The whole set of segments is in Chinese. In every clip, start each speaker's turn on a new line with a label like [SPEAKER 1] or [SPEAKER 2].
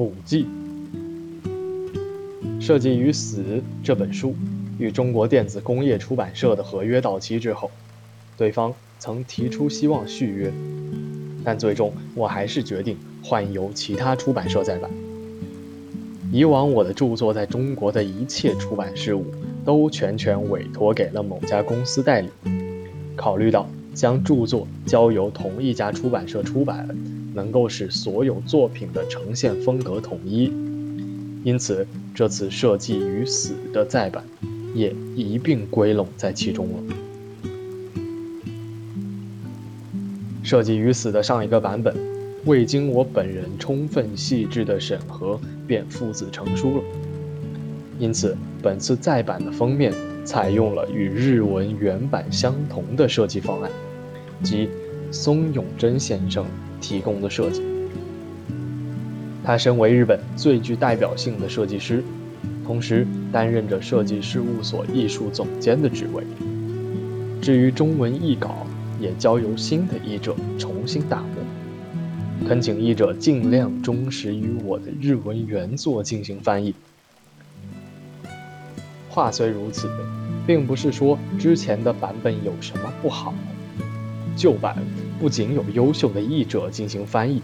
[SPEAKER 1] 补记《设计与死》这本书与中国电子工业出版社的合约到期之后，对方曾提出希望续约，但最终我还是决定换由其他出版社再版。以往我的著作在中国的一切出版事务都全权委托给了某家公司代理，考虑到将著作交由同一家出版社出版。能够使所有作品的呈现风格统一，因此这次《设计与死》的再版也一并归拢在其中了。《设计与死》的上一个版本未经我本人充分细致的审核便父子成书了，因此本次再版的封面采用了与日文原版相同的设计方案，即松永真先生。提供的设计。他身为日本最具代表性的设计师，同时担任着设计事务所艺术总监的职位。至于中文译稿，也交由新的译者重新打磨。恳请译者尽量忠实于我的日文原作进行翻译。话虽如此，并不是说之前的版本有什么不好。旧版不仅有优秀的译者进行翻译，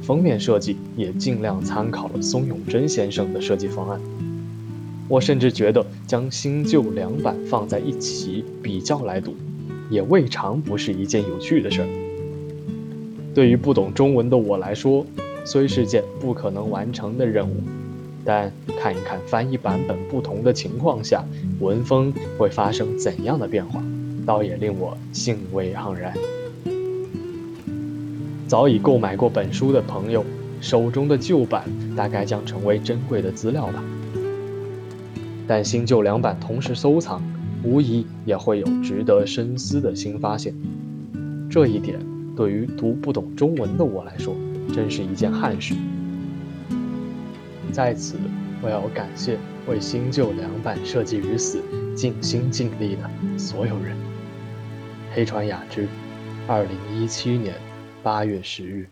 [SPEAKER 1] 封面设计也尽量参考了松永贞先生的设计方案。我甚至觉得将新旧两版放在一起比较来读，也未尝不是一件有趣的事儿。对于不懂中文的我来说，虽是件不可能完成的任务，但看一看翻译版本不同的情况下，文风会发生怎样的变化。倒也令我兴味盎然。早已购买过本书的朋友，手中的旧版大概将成为珍贵的资料吧。但新旧两版同时收藏，无疑也会有值得深思的新发现。这一点对于读不懂中文的我来说，真是一件憾事。在此，我要感谢为新旧两版设计于死尽心尽力的所有人。黑川雅之，二零一七年八月十日。